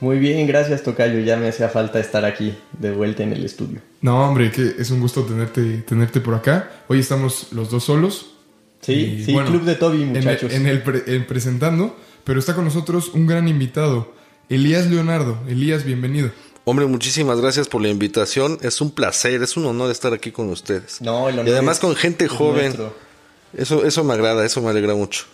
Muy bien, gracias Tocayo. Ya me hacía falta estar aquí de vuelta en el estudio. No, hombre, que es un gusto tenerte, tenerte por acá. Hoy estamos los dos solos. Sí, Y, sí, bueno, Club de Toby, muchachos. En el, pre- en presentando, pero está con nosotros un gran invitado, Elías Leonardo. Elías, bienvenido. Hombre, muchísimas gracias por la invitación. Es un placer, es un honor estar aquí con ustedes. No, el honor y además es- con gente joven. nuestro. Eso, eso me agrada, eso me alegra mucho.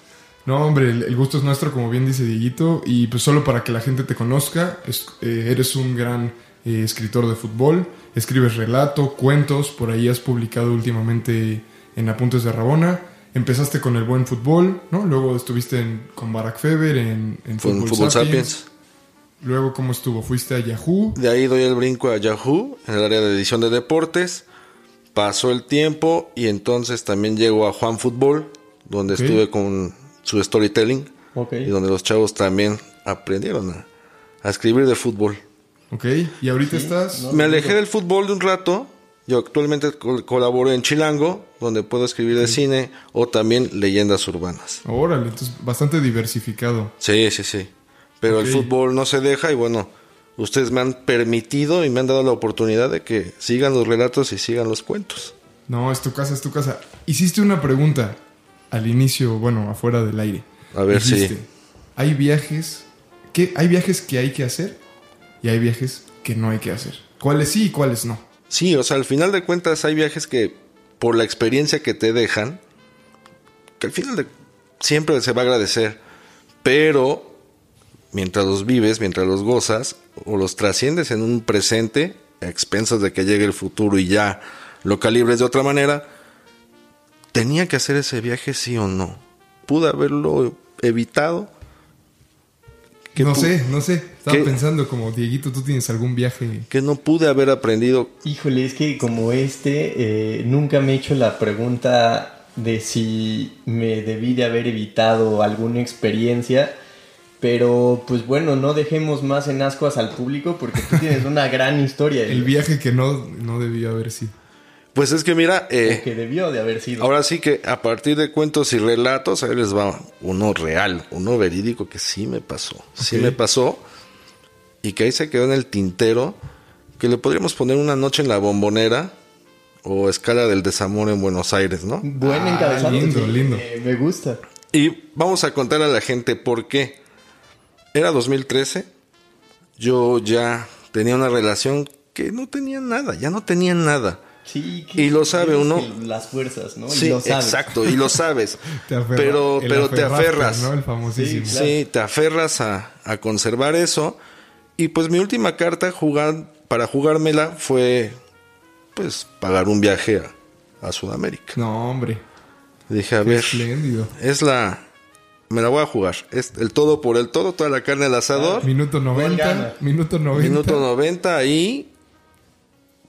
No, hombre, el, gusto es nuestro, como bien dice Dieguito, y pues solo para que la gente te conozca, es- eh, eres un gran eh, escritor de fútbol, escribes relato, cuentos, por ahí has publicado últimamente en Apuntes de Rabona, empezaste con el buen fútbol, ¿no? Luego estuviste en- con Barack Feber en, Fútbol, Fútbol Sapiens. Sapiens. Luego, ¿cómo estuvo? ¿Fuiste a Yahoo? De ahí doy el brinco a Yahoo, en el área de edición de deportes. Pasó el tiempo y entonces también llego a Juan Fútbol, donde estuve con su storytelling Ok. y donde los chavos también aprendieron a, a escribir de fútbol. ¿Ok? ¿Y ahorita estás? no. Me alejé del fútbol de un rato. Yo actualmente col- colaboro en Chilango, donde puedo escribir de cine o también leyendas urbanas. Órale, entonces bastante diversificado. Sí, sí, sí. Pero el fútbol no se deja y bueno, ustedes me han permitido y me han dado la oportunidad de que sigan los relatos y sigan los cuentos. No, es tu casa, es tu casa. Hiciste una pregunta al inicio, bueno, afuera del aire. A ver si- Hay viajes que hay viajes que hay que hacer y hay viajes que no hay que hacer. ¿Cuáles sí y cuáles no? Sí, o sea, al final de cuentas hay viajes que por la experiencia que te dejan, que al final de, siempre se va a agradecer, pero mientras los vives, mientras los gozas o los trasciendes en un presente, a expensas de que llegue el futuro y ya lo calibres de otra manera, tenía que hacer ese viaje sí o no. Pude haberlo evitado. ¿Qué no sé, no sé. Estaba ¿Qué? pensando como Dieguito, tú tienes algún viaje. Que no pude haber aprendido Híjole, es que como este, eh, nunca me he hecho la pregunta de si me debí de haber evitado alguna experiencia. Pero pues bueno, no dejemos más en ascuas al público porque tú tienes una gran historia. El viaje que no, no debió haber sido. Pues es que mira, eh, que debió de haber sido. ahora sí que a partir de cuentos y relatos, ahí les va uno real, uno verídico que sí me pasó. Sí me pasó y que ahí se quedó en el tintero, que le podríamos poner una noche en la bombonera o escala del desamor en Buenos Aires, ¿no? Buen Ah, encabezado. lindo, lindo. eh, me gusta. Y vamos a contar a la gente por qué. Era 2013, yo ya tenía una relación que no tenía nada, ya no tenía nada. Sí, que- Y lo sabe uno. Las fuerzas, ¿no? Y Sí, lo sabes. exacto, y lo sabes. Te aferra- pero pero te aferras. ¿no? El famosísimo. Sí, claro. Sí, te aferras a, a conservar eso. Y pues mi última carta jugar, para jugármela fue pues pagar un viaje a, a Sudamérica. No, hombre. Dije, a Qué ver, espléndido. es la... Me la voy a jugar. Es el todo por el todo, toda la carne al asador. Minuto 90. gana. Minuto 90. Minuto 90 ahí.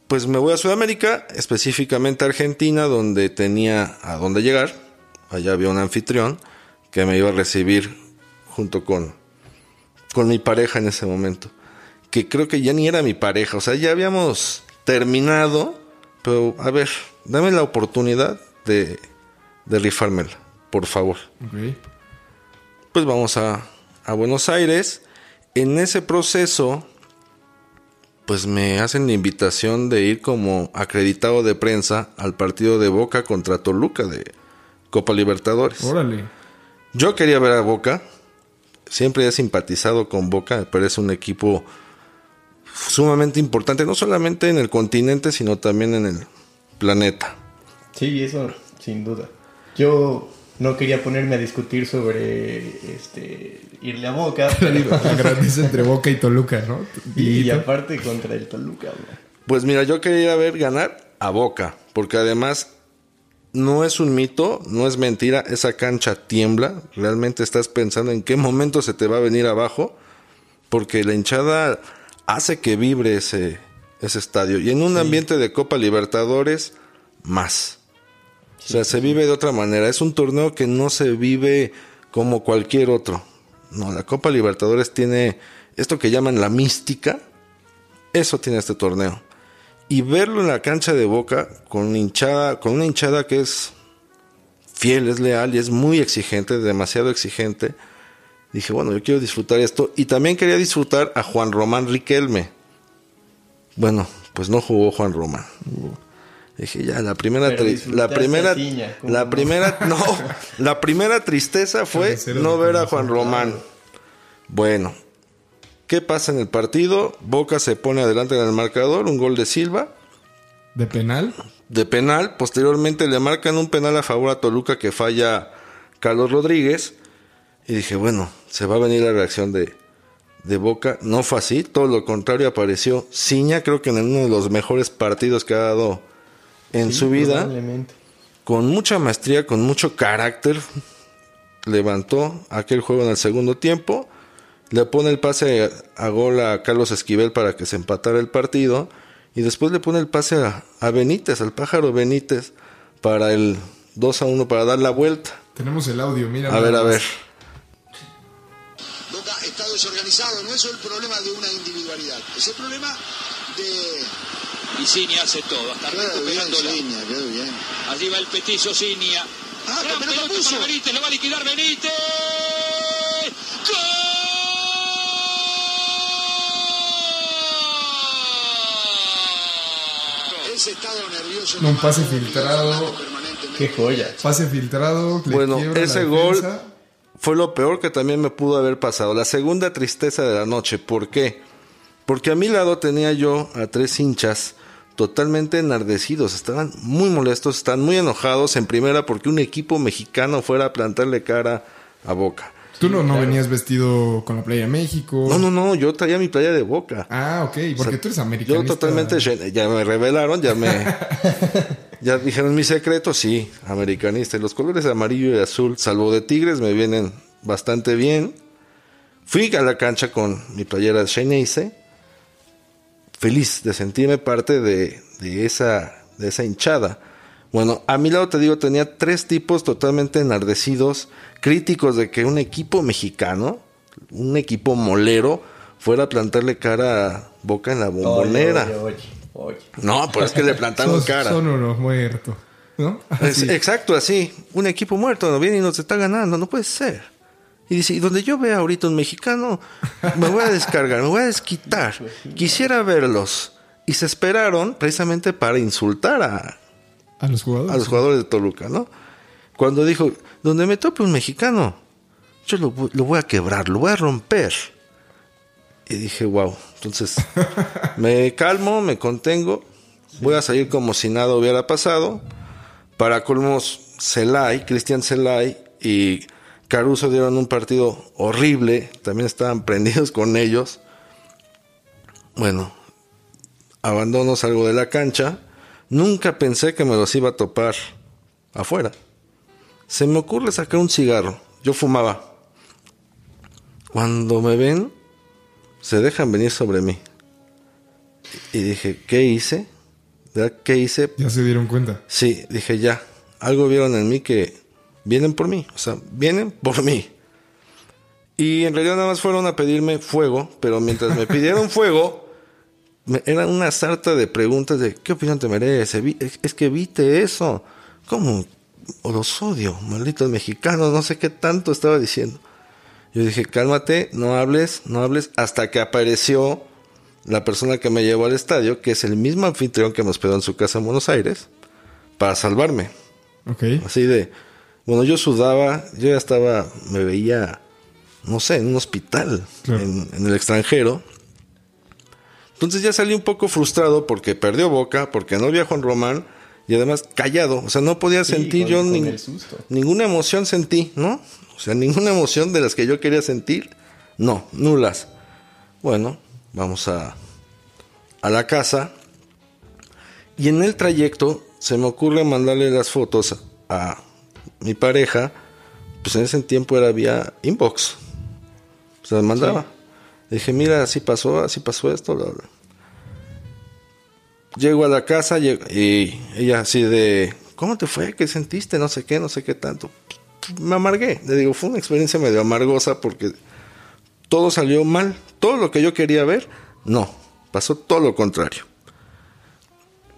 Pues me voy a Sudamérica, específicamente a Argentina, donde tenía a dónde llegar. Allá había un anfitrión que me iba a recibir junto con, con mi pareja en ese momento. Que creo que ya ni era mi pareja, o sea, ya habíamos terminado. Pero, a ver, dame la oportunidad de, de rifármela, por favor pues vamos a, a Buenos Aires. En ese proceso, pues me hacen la invitación de ir como acreditado de prensa al partido de Boca contra Toluca de Copa Libertadores. Órale. Yo quería ver a Boca, siempre he simpatizado con Boca, me parece un equipo sumamente importante, no solamente en el continente, sino también en el planeta. Sí, eso sin duda. Yo no quería ponerme a discutir sobre este irle a Boca, pero- La grandeza entre Boca y Toluca, ¿no? y, aparte contra el Toluca. Pues mira, yo quería ver ganar a Boca, porque además no es un mito, no es mentira, esa cancha tiembla, realmente estás pensando en qué momento se te va a venir abajo, porque la hinchada hace que vibre ese, ese estadio. Y en un ambiente de Copa Libertadores, más. O sea, se vive de otra manera. Es un torneo que no se vive como cualquier otro. No, la Copa Libertadores tiene esto que llaman la mística. Eso tiene este torneo. Y verlo en la cancha de Boca con hinchada, con una hinchada que es fiel, es leal y es muy exigente, demasiado exigente. Dije, bueno, yo quiero disfrutar esto. Y también quería disfrutar a Juan Román Riquelme. Bueno, pues no jugó Juan Román. Dije, ya, la primera, la primera, a Ciña, ¿cómo la no? primera, no, la primera tristeza fue no ver a Juan Román. Bueno, ¿qué pasa en el partido? Boca se pone adelante en el marcador, un gol de Silva, De penal. de penal. Posteriormente le marcan un penal a favor a Toluca que falla Carlos Rodríguez. Y dije, bueno, se va a venir la reacción de, de Boca. No fue así, todo lo contrario, apareció Ciña, creo que en uno de los mejores partidos que ha dado en Sí, su vida. Con mucha maestría, con mucho carácter, levantó aquel juego en el segundo tiempo. Le pone el pase a gol a Carlos Esquivel para que se empatara el partido. Y después le pone el pase a, a Benítez, al pájaro Benítez, para el 2 a 1, para dar la vuelta. Tenemos el audio, mira. A ver, a ver. Boca está desorganizado, no es el problema de una individualidad, es el problema de... Y Ciña hace todo, hasta bien, recuperándola. Bien. Allí va el petizo Ciña. Ah, Gran pero pelota puso. para Benítez, lo va a liquidar Benítez. ¡Gol! Ese estado nervioso... Un pase filtrado. Qué joya. Pase filtrado. Bueno, ese gol fue lo peor que también me pudo haber pasado. La segunda tristeza de la noche. ¿Por qué? Porque a mi lado tenía yo a tres hinchas totalmente enardecidos. Estaban muy molestos, están muy enojados en primera porque un equipo mexicano fuera a plantarle cara a Boca. Tú no, no venías vestido con la playa de México. No, no, no, yo traía mi playa de Boca. Ah, ok, porque O sea, tú eres americanista. Yo totalmente, ya me revelaron, ya me, ya dijeron mi secreto, sí, americanista. Y los colores amarillo y azul, salvo de Tigres, me vienen bastante bien. Fui a la cancha con mi playera de Xeneize, feliz de sentirme parte de, de esa, de esa hinchada. Bueno, a mi lado te digo, tenía tres tipos totalmente enardecidos, críticos de que un equipo mexicano, un equipo molero, fuera a plantarle cara a Boca en la bombonera. Oye, oye, oye. No, pero es que le plantaron cara. Son unos muertos. ¿No? Es- exacto, así. Un equipo muerto no viene y nos está ganando, no puede ser. Y dice, y donde yo vea ahorita un mexicano, me voy a descargar, me voy a desquitar. Quisiera verlos. Y se esperaron precisamente para insultar a, A los jugadores. a los jugadores de Toluca, ¿no? Cuando dijo, donde me tope un mexicano, yo lo, lo voy a quebrar, lo voy a romper. Y dije, wow. Entonces, me calmo, me contengo, voy a salir como si nada hubiera pasado. Para colmos, Celay, Cristian Celay y Caruso dieron un partido horrible, también estaban prendidos con ellos. Bueno, abandono, salgo de la cancha. Nunca pensé que me los iba a topar afuera. Se me ocurre sacar un cigarro. Yo fumaba. Cuando me ven, se dejan venir sobre mí. Y dije, ¿qué hice? ¿Qué hice? Ya se dieron cuenta. Sí, dije ya. Algo vieron en mí que vienen por mí. O sea, vienen por mí. Y en realidad nada más fueron a pedirme fuego, pero mientras me pidieron fuego, me- era una sarta de preguntas de ¿qué opinión te merece? Es, es que viste eso. ¿Cómo? O los odio, malditos mexicanos, no sé qué tanto estaba diciendo. Yo dije, cálmate, no hables, no hables, hasta que apareció la persona que me llevó al estadio, que es el mismo anfitrión que me hospedó en su casa en Buenos Aires, para salvarme. Ok. Así de, bueno, yo sudaba, yo ya estaba, me veía, no sé, en un hospital, Claro. en, en el extranjero. Entonces ya salí un poco frustrado porque perdió Boca, porque no había Juan Román y además callado. O sea, no podía Sí, sentir con- yo con ninguna emoción sentí, ¿no? O sea, ninguna emoción de las que yo quería sentir, no, nulas. Bueno, vamos a, a la casa y en el trayecto se me ocurre mandarle las fotos a mi pareja, pues en ese tiempo era vía inbox. Se las mandaba. Dije, mira, así pasó, así pasó esto. bla, bla. Llego a la casa y ella así de, ¿cómo te fue? ¿Qué sentiste? No sé qué, no sé qué tanto. Me amargué. Le digo, fue una experiencia medio amargosa porque todo salió mal. Todo lo que yo quería ver, no. Pasó todo lo contrario.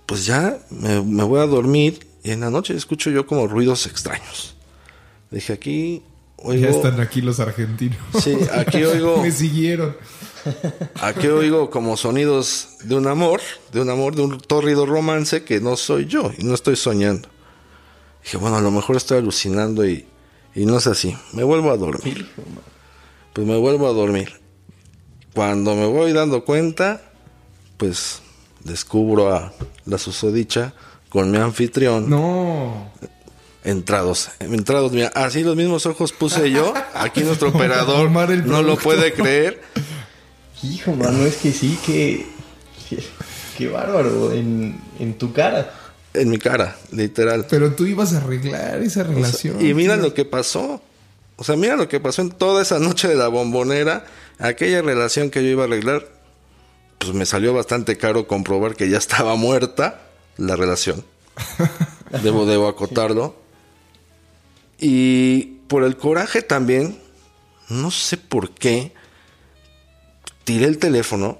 Pues ya me, me voy a dormir y en la noche escucho yo como ruidos extraños. Dije, aquí oigo... Ya están aquí los argentinos. Sí, aquí oigo- Me siguieron. Aquí oigo como sonidos de un amor, de un amor, de un tórrido romance que no soy yo y no estoy soñando. Dije, bueno, a lo mejor estoy alucinando y, y no es así. Me vuelvo a dormir. Pues me vuelvo a dormir. Cuando me voy dando cuenta, pues descubro a la susodicha con mi anfitrión No. entrados. Entrados, mira, así los mismos ojos puse yo. Aquí nuestro operador no lo puede creer. Hijo, mano, es que sí, que. Qué bárbaro, en, en tu cara. En mi cara, literal. Pero tú ibas a arreglar esa relación. Y mira tío. lo que pasó. O sea, mira lo que pasó en toda esa noche de la bombonera. Aquella relación que yo iba a arreglar, pues me salió bastante caro comprobar que ya estaba muerta la relación. Debo, debo acotarlo. Y por el coraje también, no sé por qué, tiré el teléfono.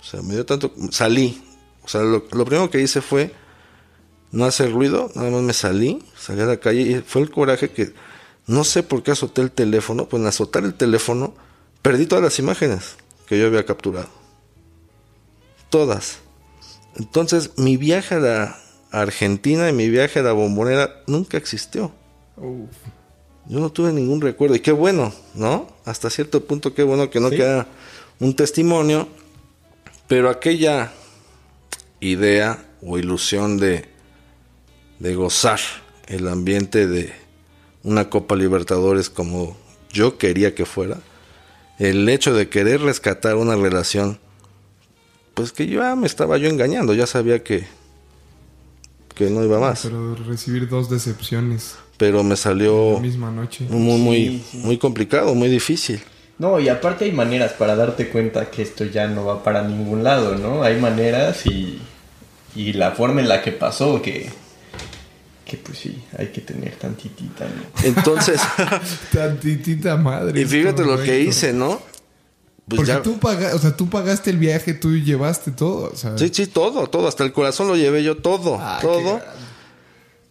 O sea, me dio tanto. Salí. O sea, lo, lo primero que hice fue no hacer ruido, nada más me salí, salí a la calle y fue el coraje que no sé por qué azoté el teléfono, pues en azotar el teléfono perdí todas las imágenes que yo había capturado. Todas. Entonces mi viaje a la Argentina y mi viaje a la bombonera nunca existió. Uf. Yo no tuve ningún recuerdo y qué bueno, ¿no? Hasta cierto punto qué bueno que no Sí. queda un testimonio, pero aquella idea o ilusión de, de gozar el ambiente de una Copa Libertadores como yo quería que fuera, el hecho de querer rescatar una relación, pues que ya me estaba yo engañando, ya sabía que, que no iba más, Pero recibir dos decepciones pero me salió la misma noche. muy, muy, Sí, sí. muy complicado, muy difícil. No, y aparte hay maneras para darte cuenta que esto ya no va para ningún lado, ¿no? Hay maneras y, y la forma en la que pasó que, que pues sí, hay que tener tantitita, ¿no? Entonces, Tantitita madre. y fíjate lo que hice, ¿no? Pues Porque ya, tú, paga, o sea, tú pagaste el viaje, tú llevaste todo. O sea, sí, sí, todo, todo, hasta el corazón lo llevé yo todo, Ah, todo.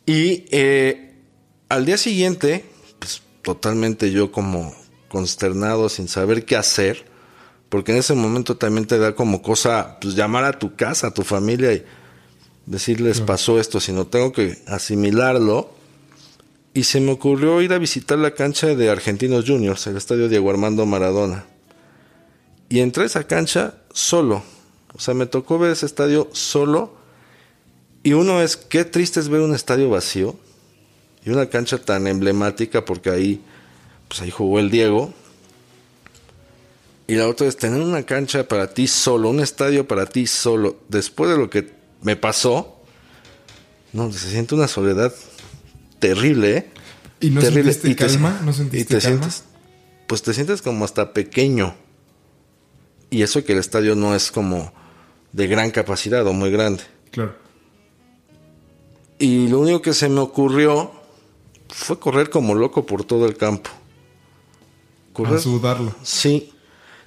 Y eh, al día siguiente, pues totalmente yo como consternado, sin saber qué hacer, porque en ese momento también te da como cosa, pues llamar a tu casa, a tu familia y decirles pasó esto, sino tengo que asimilarlo. Y se me ocurrió ir a visitar la cancha de Argentinos Juniors, el estadio Diego Armando Maradona. Y entré a esa cancha solo. O sea, me tocó ver ese estadio solo. Y uno es, qué triste es ver un estadio vacío y una cancha tan emblemática porque ahí, pues ahí jugó el Diego. Y la otra es tener una cancha para ti solo, un estadio para ti solo. Después de lo que me pasó, no, se siente una soledad terrible, ¿eh? ¿Y no terrible. sentiste te- calma? ¿No y sentiste te calma? sientes, pues te sientes como hasta pequeño. Y eso que el estadio no es como de gran capacidad o muy grande. Claro. Y lo único que se me ocurrió fue correr como loco por todo el campo. Correr. A sudarlo. Sí,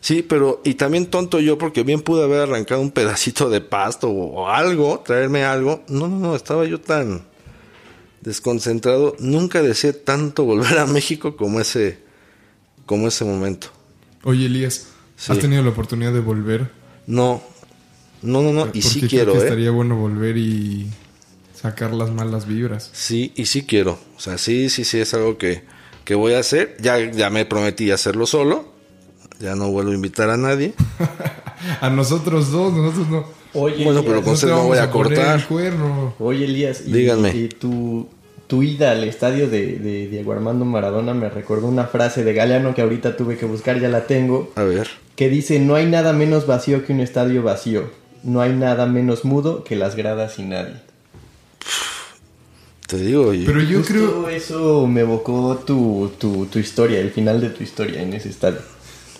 sí, pero y también tonto yo porque bien pude haber arrancado un pedacito de pasto o, o algo, traerme algo. No, no, no, estaba yo tan desconcentrado. Nunca deseé tanto volver a México como ese, como ese momento. Oye, Elías, Sí. ¿has tenido la oportunidad de volver? No, no, no, no, y Porque sí creo quiero, que ¿eh? estaría bueno volver y sacar las malas vibras. Sí, y sí quiero. O sea, sí, sí, sí, es algo que, que voy a hacer. Ya, ya me prometí hacerlo solo. Ya no vuelvo a invitar a nadie. A nosotros dos, nosotros no. Oye, Bueno, pero con- No voy a cortar. el cuerno. Oye, Elías, y, Díganme. y tu, tu ida al estadio de, de Diego Armando Maradona me recordó una frase de Galeano que ahorita tuve que buscar, ya la tengo, A ver. Que dice, no hay nada menos vacío que un estadio vacío, no hay nada menos mudo que las gradas y nadie. Te digo, y- Pero yo Justo creo. eso me evocó tu, tu, tu historia, el final de tu historia en ese estadio.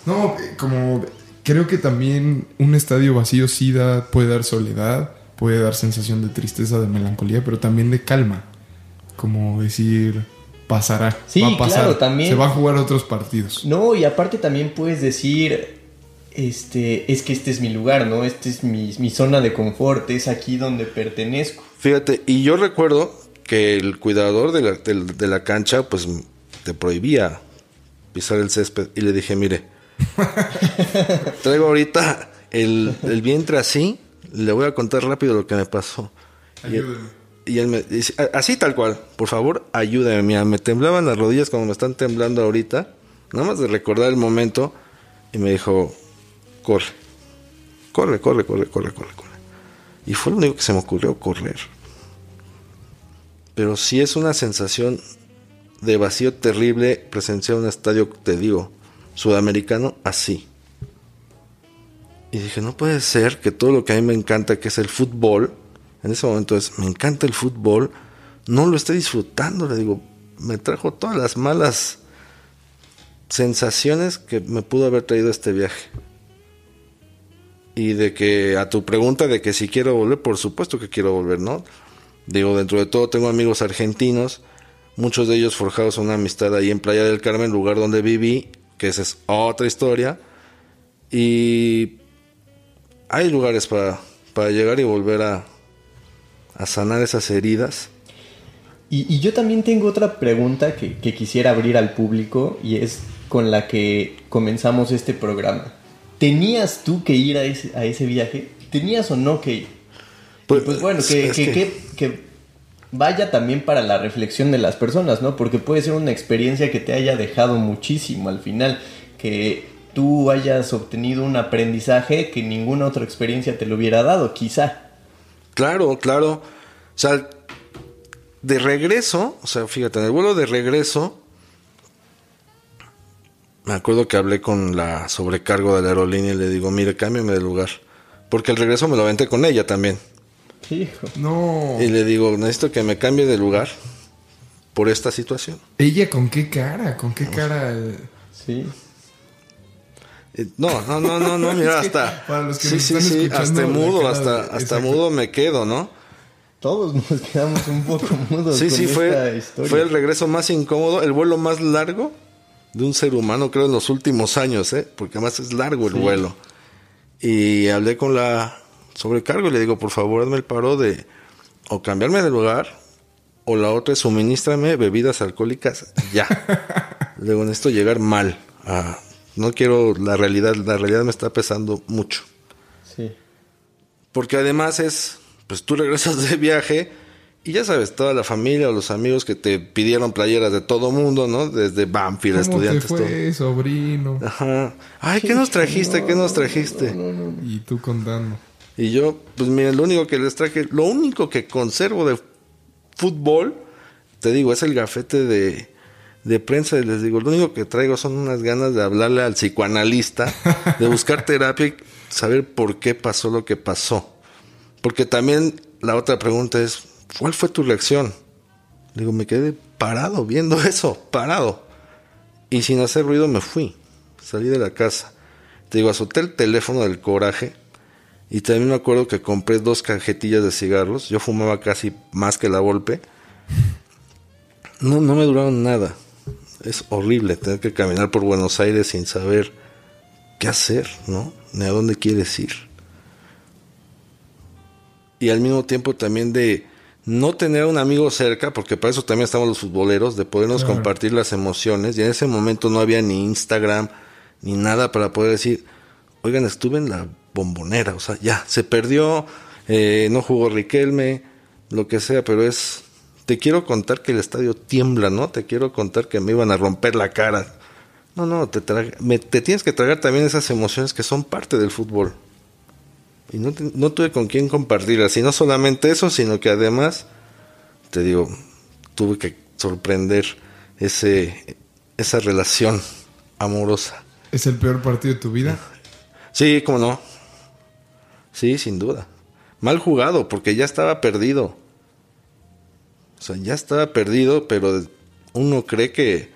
No, como creo que también un estadio vacío sí da, puede dar soledad, puede dar sensación de tristeza, de melancolía, pero también de calma. Como decir, pasará. Sí, va a pasar. claro, también. Se va a jugar otros partidos. No, y aparte también puedes decir, este, es que este es mi lugar, ¿no? Este es mi, mi zona de confort, es aquí donde pertenezco. Fíjate, y yo recuerdo que el cuidador de la, del- de la cancha, pues te prohibía pisar el césped. Y le dije, mire, traigo ahorita el, el vientre así, le voy a contar rápido lo que me pasó. Y él, Ayúdeme. y él me dice, "A- así tal cual, por favor, ayúdame. Mira, me temblaban las rodillas como me están temblando ahorita, nada más de recordar el momento. Y me dijo, corre, corre, corre, corre, corre, corre, corre. Y fue lo único que se me ocurrió, correr. Pero sí es una sensación de vacío terrible presenciar un estadio, te digo, sudamericano así. Y dije, no puede ser que todo lo que a mí me encanta, que es el fútbol, en ese momento es, me encanta el fútbol, no lo esté disfrutando. Le digo, me trajo todas las malas sensaciones que me pudo haber traído este viaje. Y de que a tu pregunta de que si quiero volver, por supuesto que quiero volver, ¿no? Digo, dentro de todo tengo amigos argentinos, muchos de ellos forjados una amistad ahí en Playa del Carmen, lugar donde viví, que esa es otra historia. Y hay lugares para, para llegar y volver a, sanar esas heridas. Y, yo también tengo otra pregunta que quisiera abrir al público y es con la que comenzamos este programa. ¿Tenías tú que ir a ese, a ese viaje? ¿Tenías o no que ir? Pues, pues bueno, que, es que- que- que- que vaya también para la reflexión de las personas, ¿no? Porque puede ser una experiencia que te haya dejado muchísimo al final, que tú hayas obtenido un aprendizaje que ninguna otra experiencia te lo hubiera dado, quizá. Claro, claro. O sea, de regreso, o sea, fíjate, en el vuelo de regreso, me acuerdo que hablé con la sobrecargo de la aerolínea y le digo, mire, cámbiame de lugar. Porque el regreso me lo aventé con ella también. Hijo. No. Y le digo, necesito que me cambie de lugar por esta situación. ¿Ella con qué cara? ¿Con qué cara? eh? Sí. Eh, No, no, no, no, no, mira, hasta... para los que Sí, sí, sí, hasta mudo, cara hasta, hasta exacto. mudo me quedo, ¿no? Todos nos quedamos un poco mudos Sí, con sí, esta fue, historia. fue el regreso más incómodo, el vuelo más largo de un ser humano, creo, en los últimos años, ¿eh? Porque además es largo el vuelo. Y hablé con la sobrecargo y le digo, por favor, hazme el paro de o cambiarme de lugar o la otra es suministrame bebidas alcohólicas ya. le digo, necesito llegar mal. Ah, no quiero la realidad, la realidad me está pesando mucho. Sí. Porque además es, pues tú regresas de viaje y ya sabes, toda la familia o los amigos que te pidieron playeras de todo mundo, ¿no? Desde Banfield, ¿Cómo te estudiantes, todo. fue, sobrino? Ajá. Ay, ¿qué nos trajiste? ¿Qué nos trajiste? Y tú contando. Y yo, pues miren, lo único que les traje, lo único que conservo de fútbol, te digo, es el gafete de, de prensa. Y les digo, lo único que traigo son unas ganas de hablarle al psicoanalista, de buscar terapia y saber por qué pasó lo que pasó. Porque también la otra pregunta es, ¿cuál fue tu reacción? Digo, me quedé parado viendo eso, parado. Y sin hacer ruido me fui. Salí de la casa. Te digo, azoté el teléfono del coraje. Y también me acuerdo que compré dos cajetillas de cigarros. Yo fumaba casi más que la golpe. No, no me duraron nada. Es horrible tener que caminar por Buenos Aires sin saber qué hacer, ¿no? Ni a dónde quieres ir. Y al mismo tiempo también de no tener un amigo cerca, porque para eso también estamos los futboleros, de podernos Claro. compartir las emociones. Y en ese momento no había ni Instagram ni nada para poder decir, oigan, estuve en la bombonera, o sea, ya, se perdió, eh, no jugó Riquelme, lo que sea, pero es, te quiero contar que el estadio tiembla, ¿no? Te quiero contar que me iban a romper la cara. No, no, te, me- te tienes que tragar también esas emociones que son parte del fútbol. Y no, no tuve con quién compartirlas. Y no solamente eso, sino que además, te digo, tuve que sorprender ese, esa relación amorosa. ¿Es el peor partido de tu vida? Sí, cómo no. Sí, sin duda. Mal jugado, porque ya estaba perdido. O sea, ya estaba perdido, pero uno cree que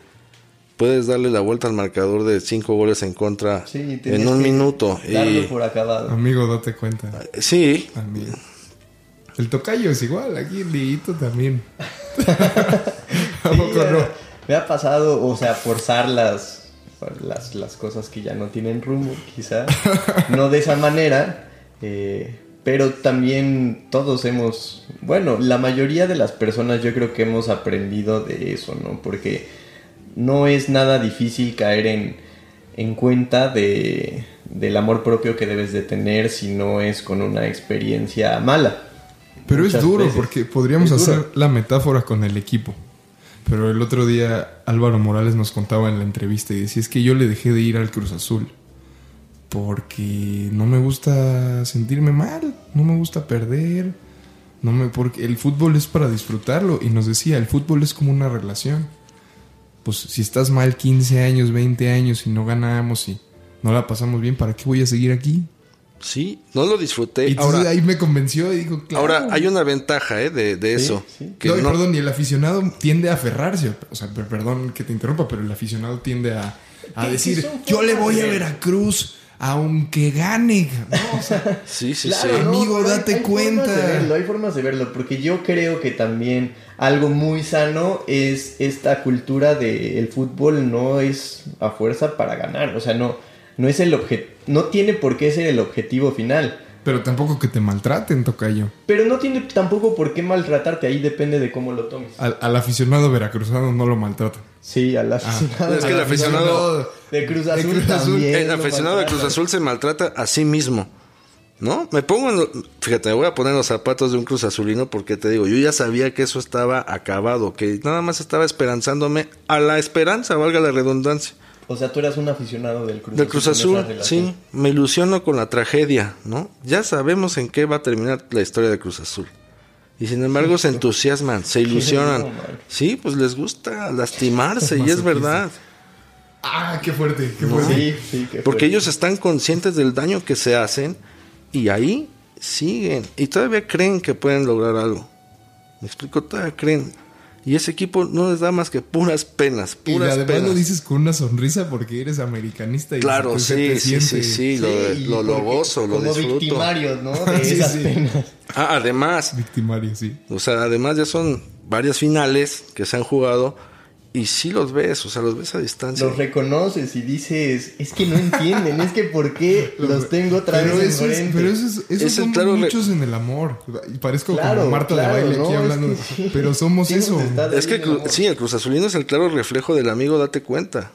puedes darle la vuelta al marcador de cinco goles en contra Sí, en un que minuto. Darlo Y, por acabado. Amigo, date cuenta. sí, También. El tocayo es igual, aquí el Dieguito también. ¿A Sí, no? Me ha pasado, o sea, forzar las, las, las cosas que ya no tienen rumbo, quizá. No de esa manera, eh, pero también todos hemos, bueno, la mayoría de las personas yo creo que hemos aprendido de eso, ¿no? Porque no es nada difícil caer en, en cuenta de, del amor propio que debes de tener si no es con una experiencia mala. Pero es duro veces. porque podríamos Es hacer duro. la metáfora con el equipo. Pero el otro día Álvaro Morales nos contaba en la entrevista y decía es que yo le dejé de ir al Cruz Azul porque no me gusta sentirme mal, no me gusta perder, no me porque el fútbol es para disfrutarlo y nos decía, el fútbol es como una relación. Pues si estás mal 15 años, 20 años y no ganamos y no la pasamos bien, ¿para qué voy a seguir aquí? sí, no lo disfruté. Y Ahora, ahí me convenció y dijo, claro. ahora hay una ventaja ¿eh? de, de Sí, eso. sí. Que no, y no- perdón, y el aficionado tiende a aferrarse. O sea, per- perdón que te interrumpa, pero el aficionado tiende a, a decir, yo le voy a ver". Veracruz aunque gane. ¿no? O sea, sí, sí, Claro, sí. no, Amigo, date hay formas cuenta. de verlo, hay formas de verlo, porque yo creo que también algo muy sano es esta cultura de el fútbol no es a fuerza para ganar, o sea, no, no es el obje- no tiene por qué ser el objetivo final. Pero tampoco que te maltraten, Tocayo. Pero no tiene tampoco por qué maltratarte, ahí depende de cómo lo tomes. Al, al aficionado veracruzano no lo maltratan. Sí, al aficionado. Es que el aficionado- de Cruz de Azul, Cruz Azul, también El aficionado de. Cruz Azul se maltrata a sí mismo. ¿No? Me pongo en lo- Fíjate, me voy a poner los zapatos de un Cruz Azulino porque te digo, yo ya sabía que eso estaba acabado, que nada más estaba esperanzándome a la esperanza, valga la redundancia. O sea, tú eras un aficionado del Cruz Del Cruz Azul, sí, me ilusiono con la tragedia, ¿no? Ya sabemos en qué va a terminar la historia de Cruz Azul. Y sin embargo se entusiasman, se ilusionan. no. Sí, pues les gusta lastimarse y es verdad. Ah, qué fuerte, qué fuerte. Sí, sí, qué Porque fuerte. ellos están conscientes del daño que se hacen y ahí siguen. Y todavía creen que pueden lograr algo. Me explico, todavía creen. Y ese equipo no les da más que puras penas, Y puras además penas. lo dices con una sonrisa porque eres americanista. Y Claro, se sí, sí, sí, siente. sí, lo, Sí, lo, lo gozo, lo como disfruto. victimarios, ¿no? De Sí, esas sí. penas. Ah, además, Victimario, sí. o sea, además ya son varias finales que se han jugado y sí los ves, o sea, los ves a distancia. Los reconoces y dices, es que no entienden, es que por qué los tengo otra pero vez eso es, pero eso es, eso Es somos claro muchos en el amor. Y parezco Claro, como Marta claro, de baile no, aquí es hablando. sí. Pero somos Sí, eso. Es que el sí, el Cruz Azulino es el claro reflejo del amigo, date cuenta.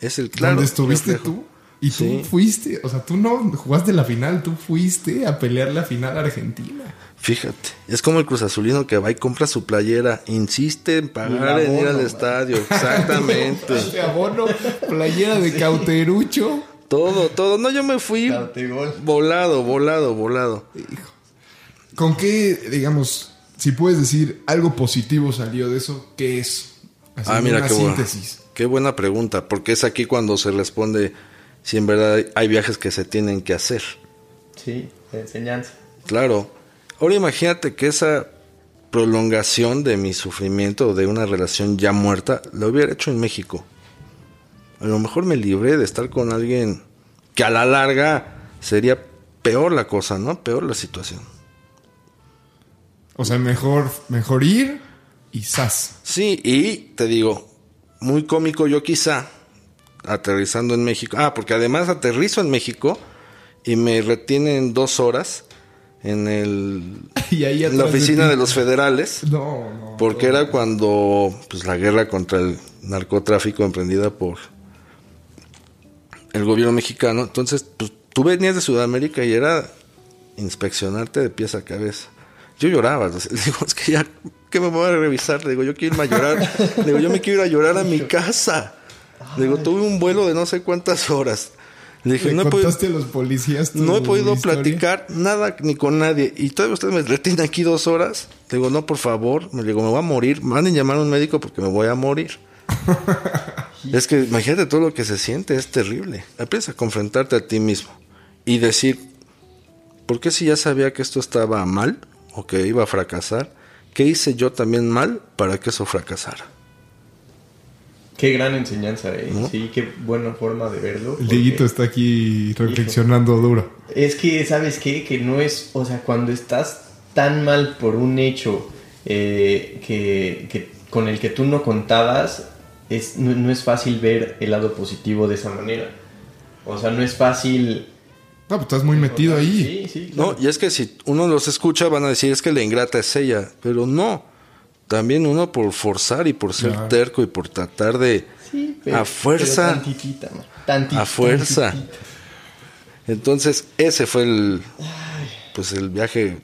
Es el claro donde estuviste reflejo. tú. Y tú Sí. fuiste, o sea, tú no jugaste la final, tú fuiste a pelear la final a Argentina. Fíjate, es como el Cruz Azulino que va y compra su playera, insiste en pagar en ir al man. estadio, exactamente. De abono, playera de cauterucho. todo, todo. No, yo me fui Cautegol. volado, volado, volado. ¿Con qué, digamos, si puedes decir algo positivo salió de eso, qué es? Así, Ah, mira una qué buena, síntesis. qué buena pregunta, porque es aquí cuando se responde si en verdad hay viajes que se tienen que hacer. Sí, de enseñanza. Claro. Ahora imagínate que esa prolongación de mi sufrimiento de una relación ya muerta la hubiera hecho en México. A lo mejor me libré de estar con alguien que a la larga sería peor la cosa, ¿no? Peor la situación. O sea, mejor, mejor ir y sas. Sí, y te digo, muy cómico yo quizá, aterrizando en México. Ah, porque además aterrizo en México y me retienen dos horas en, el, Y ahí en la de oficina de los federales. No, no. Porque era cuando pues, la guerra contra el narcotráfico emprendida por el gobierno mexicano. Entonces, pues, tú venías de Sudamérica y era inspeccionarte de pies a cabeza. Yo lloraba. Le digo, es que ya, que me voy a revisar? Digo, yo quiero irme a llorar. Digo, yo me quiero ir a llorar a mi casa. Le digo, tuve un vuelo de no sé cuántas horas. Le dije, ¿Le no he podido, a los policías no he podido historia? platicar nada ni con nadie. Y todavía usted me retiene aquí dos horas. Le digo, no, por favor. Me digo, me voy a morir. Manden llamar a un médico porque me voy a morir. es que imagínate todo lo que se siente. Es terrible. Empieza a confrontarte a ti mismo. Y decir, ¿por qué si ya sabía que esto estaba mal? O que iba a fracasar. ¿Qué hice yo también mal para que eso fracasara? Qué gran enseñanza, eh. ¿No? Sí, qué buena forma de verlo. El porque Dieguito está aquí reflexionando duro. Es que, ¿sabes qué? Que no es, o sea, cuando estás tan mal por un hecho eh, que, que con el que tú no contabas, es, no, no es fácil ver el lado positivo de esa manera. O sea, no es fácil... No, pues estás muy metido ahí. Sí, sí. No, y es que si uno los escucha van a decir es que la ingrata es ella, pero no. También uno por forzar y por ser terco y por tratar de Sí, a fuerza. pero tantitita, man. Tanti- A fuerza. tantitita. Entonces, ese fue el pues el viaje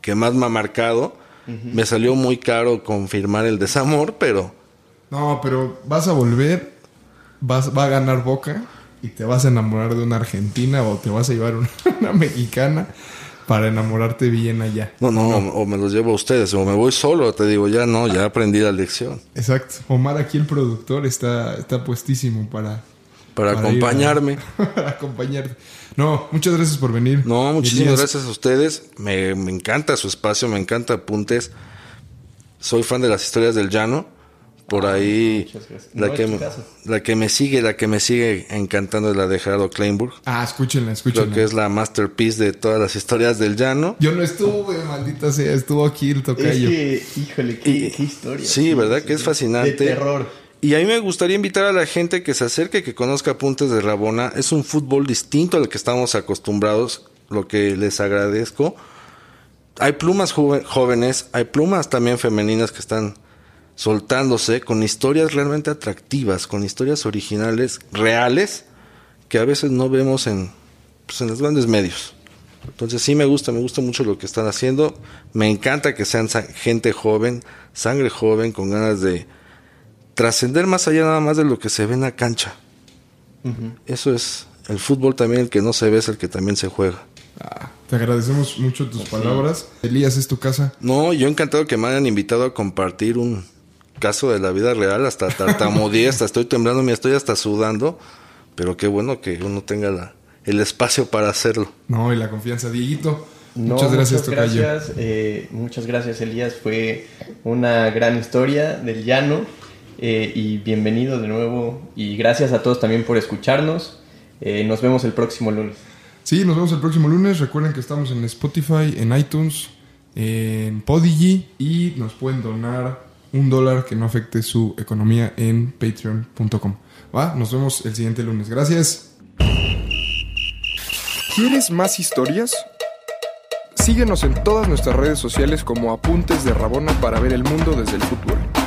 que más me ha marcado. Me salió muy caro confirmar el desamor, pero No, pero vas a volver, vas, va a ganar Boca y te vas a enamorar de una argentina o te vas a llevar una, una mexicana para enamorarte bien allá. no, no, o me los llevo a ustedes, o me voy solo, te digo, ya no, ya aprendí la lección. Exacto. Omar aquí el productor está, está puestísimo para... Para, ir acompañarme. para acompañarte. No, muchas gracias por venir. No, muchísimas Elías. gracias a ustedes. Me, me encanta su espacio, me encanta Apuntes. Soy fan de las historias del llano. Por ahí, la No, que, es me- la que me sigue, la que me sigue encantando es la de Gerardo Kleinburg. Ah, escúchenla, Creo escúchenla. que es la masterpiece de todas las historias del llano. Yo no estuve, maldita sea, estuvo aquí el Es tocayo. que, híjole, qué, Y- qué historia. sí, ¿verdad? Que es fascinante. De terror. Y a mí me gustaría invitar a la gente que se acerque, que conozca Apuntes de Rabona. Es un fútbol distinto al que estamos acostumbrados, lo que les agradezco. Hay plumas jóvenes, hay plumas también femeninas que están soltándose con historias realmente atractivas, con historias originales, reales, que a veces no vemos en, pues, en los grandes medios. Entonces sí me gusta, me gusta mucho lo que están haciendo. Me encanta que sean gente joven, sangre joven, con ganas de trascender más allá nada más de lo que se ve en la cancha. Eso es el fútbol también, el que no se ve es el que también se juega. Ah, te agradecemos mucho tus palabras. Elías, es tu casa. No, yo encantado que me hayan invitado a compartir un caso de la vida real, hasta tartamudeé, hasta estoy temblando, me estoy hasta sudando, pero qué bueno que uno tenga la, el espacio para hacerlo. No, y la confianza. Dieguito, No, muchas gracias, muchas gracias, eh, muchas gracias, Elías. Fue una gran historia del llano. eh, y bienvenido de nuevo. Y gracias a todos también por escucharnos. Eh, nos vemos el próximo lunes. Sí, nos vemos el próximo lunes. Recuerden que estamos en Spotify, en iTunes, en Podigy y nos pueden donar un dólar que no afecte su economía en patreon.com. ¿Va? Nos vemos el siguiente lunes. Gracias. ¿Quieres más historias? Síguenos en todas nuestras redes sociales como Apuntes de Rabona para ver el mundo desde el fútbol.